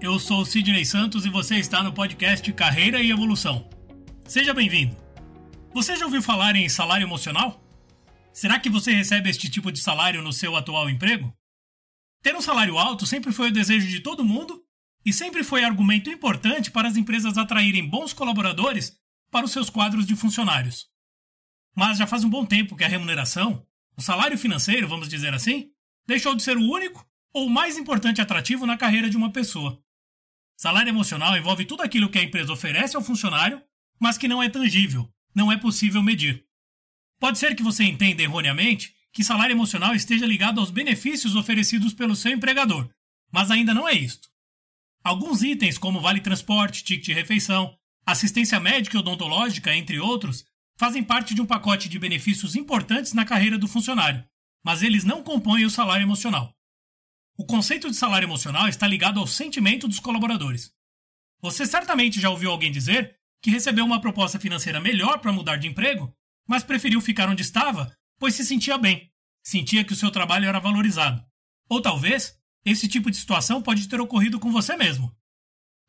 Eu sou Sidney Santos e você está no podcast Carreira e Evolução. Seja bem-vindo. Você já ouviu falar em salário emocional? Será que você recebe este tipo de salário no seu atual emprego? Ter um salário alto sempre foi o desejo de todo mundo e sempre foi argumento importante para as empresas atraírem bons colaboradores para os seus quadros de funcionários. Mas já faz um bom tempo que a remuneração, o salário financeiro, vamos dizer assim, deixou de ser o único ou mais importante atrativo na carreira de uma pessoa. Salário emocional envolve tudo aquilo que a empresa oferece ao funcionário, mas que não é tangível, não é possível medir. Pode ser que você entenda erroneamente que salário emocional esteja ligado aos benefícios oferecidos pelo seu empregador, mas ainda não é isto. Alguns itens, como vale transporte, ticket de refeição, assistência médica e odontológica, entre outros, fazem parte de um pacote de benefícios importantes na carreira do funcionário, mas eles não compõem o salário emocional. O conceito de salário emocional está ligado ao sentimento dos colaboradores. Você certamente já ouviu alguém dizer que recebeu uma proposta financeira melhor para mudar de emprego, mas preferiu ficar onde estava, pois se sentia bem, sentia que o seu trabalho era valorizado. Ou talvez, esse tipo de situação pode ter ocorrido com você mesmo.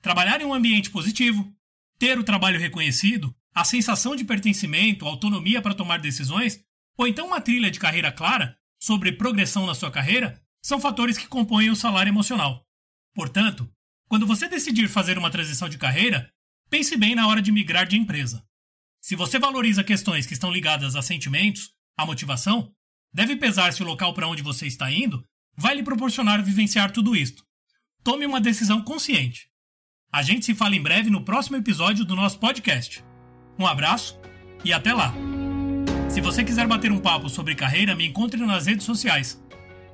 Trabalhar em um ambiente positivo, ter o trabalho reconhecido, a sensação de pertencimento, autonomia para tomar decisões, ou então uma trilha de carreira clara sobre progressão na sua carreira são fatores que compõem o salário emocional. Portanto, quando você decidir fazer uma transição de carreira, pense bem na hora de migrar de empresa. Se você valoriza questões que estão ligadas a sentimentos, a motivação, deve pesar se o local para onde você está indo vai lhe proporcionar vivenciar tudo isto. Tome uma decisão consciente. A gente se fala em breve no próximo episódio do nosso podcast. Um abraço e até lá! Se você quiser bater um papo sobre carreira, me encontre nas redes sociais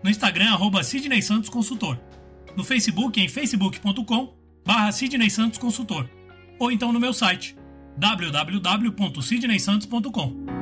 no Instagram, arroba Sidney Santos Consultor. No Facebook, em facebook.com barra Sidney Santos Consultor. Ou então no meu site, www.sidneysantos.com.